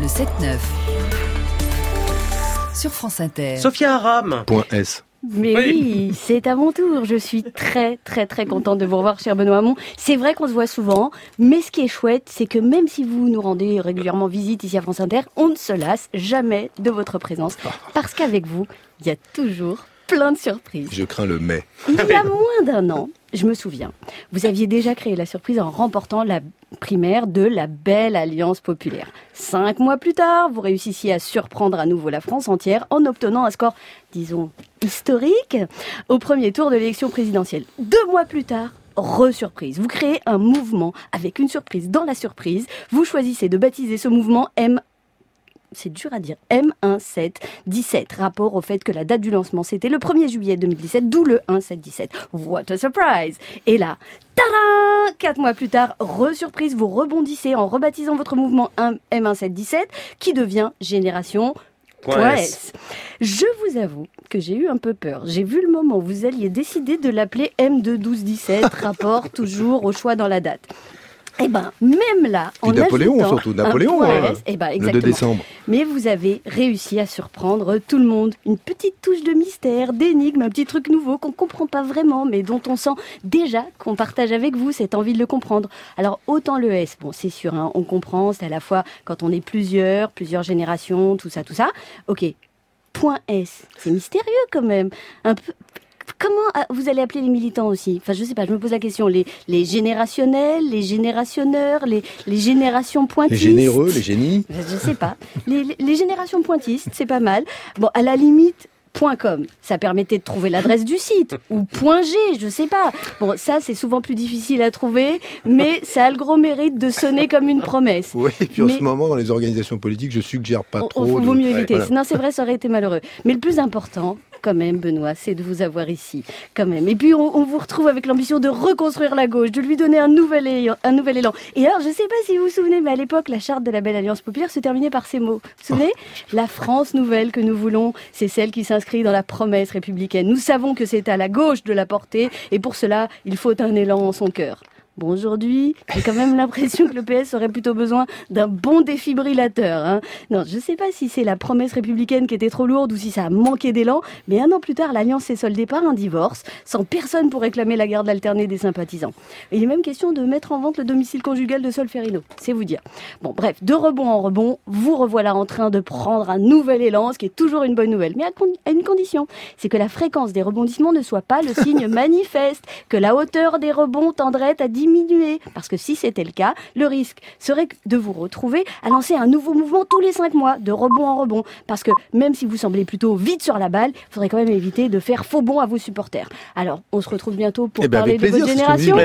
Le 7-9. Sur France Inter. Sophia Aram. Point S. Mais oui, c'est à mon tour. Je suis très très très contente de vous revoir, cher Benoît Hamon. C'est vrai qu'on se voit souvent, mais ce qui est chouette, c'est que même si vous nous rendez régulièrement visite ici à France Inter, on ne se lasse jamais de votre présence. Parce qu'avec vous, il y a toujours plein de surprises. Je crains le mais. Il y a moins d'un an, je me souviens, vous aviez déjà créé la surprise en remportant la primaire de la belle Alliance populaire. Cinq mois plus tard, vous réussissiez à surprendre à nouveau la France entière en obtenant un score, disons, historique au premier tour de l'élection présidentielle. Deux mois plus tard, re-surprise. Vous créez un mouvement avec une surprise dans la surprise. Vous choisissez de baptiser ce mouvement M c'est dur à dire, M1717, rapport au fait que la date du lancement c'était le 1er juillet 2017, d'où le 1717. What a surprise Et là, tadam Quatre mois plus tard, re-surprise, vous rebondissez en rebaptisant votre mouvement M1717 qui devient Génération Point S. Je vous avoue que j'ai eu un peu peur. J'ai vu le moment où vous alliez décider de l'appeler M21217, rapport toujours au choix dans la date. Eh ben, même là, Puis en Napoléon, surtout. un Napoléon, point S, eh ben, Le 2 exactement. décembre. Mais vous avez réussi à surprendre tout le monde. Une petite touche de mystère, d'énigme, un petit truc nouveau qu'on comprend pas vraiment, mais dont on sent déjà qu'on partage avec vous cette envie de le comprendre. Alors autant le S, bon c'est sûr, hein, on comprend, c'est à la fois quand on est plusieurs, plusieurs générations, tout ça, tout ça. Ok, point S, c'est mystérieux quand même. Un peu. Comment ah, vous allez appeler les militants aussi? Enfin, je sais pas, je me pose la question. Les, les générationnels, les générationneurs, les, les générations Les pointistes généreux, les génies? je sais pas. Les, les- les générations pointistes, c'est pas mal. Bon, à la limite, .com, ça permettait de trouver l'adresse du site. Ou .g, je sais pas. Bon, ça, c'est souvent plus difficile à trouver, mais ça a le gros mérite de sonner comme une promesse. Oui, et puis en Mais- ce moment, dans les organisations politiques, je suggère pas On- trop. de- vaut mieux éviter. Voilà. Non, c'est vrai, ça aurait été malheureux. Mais le plus important, quand même, Benoît, c'est de vous avoir ici, quand même. Et puis, on, on vous retrouve avec l'ambition de reconstruire la gauche, de lui donner un nouvel, élan, un nouvel élan. Et alors, je sais pas si vous vous souvenez, mais à l'époque, la charte de la Belle Alliance Populaire se terminait par ces mots. Vous vous souvenez La France nouvelle que nous voulons, c'est celle qui s'inscrit dans la promesse républicaine. Nous savons que c'est à la gauche de la porter, et pour cela, il faut un élan en son cœur. Bon, aujourd'hui, j'ai quand même l'impression que le PS aurait plutôt besoin d'un bon défibrillateur. Hein. Non, je ne sais pas si c'est la promesse républicaine qui était trop lourde ou si ça a manqué d'élan, mais un an plus tard, l'Alliance s'est soldée par un divorce, sans personne pour réclamer la garde alternée des sympathisants. Il est même question de mettre en vente le domicile conjugal de Solferino, c'est vous dire. Bon, bref, de rebond en rebond, vous revoilà en train de prendre un nouvel élan, ce qui est toujours une bonne nouvelle, mais à, à une condition, c'est que la fréquence des rebondissements ne soit pas le signe manifeste, que la hauteur des rebonds tendrait à diminuer. Parce que si c'était le cas, le risque serait de vous retrouver à lancer un nouveau mouvement tous les cinq mois, de rebond en rebond. Parce que même si vous semblez plutôt vite sur la balle, il faudrait quand même éviter de faire faux bond à vos supporters. Alors, on se retrouve bientôt pour Eh ben, parler de plaisir, votre génération.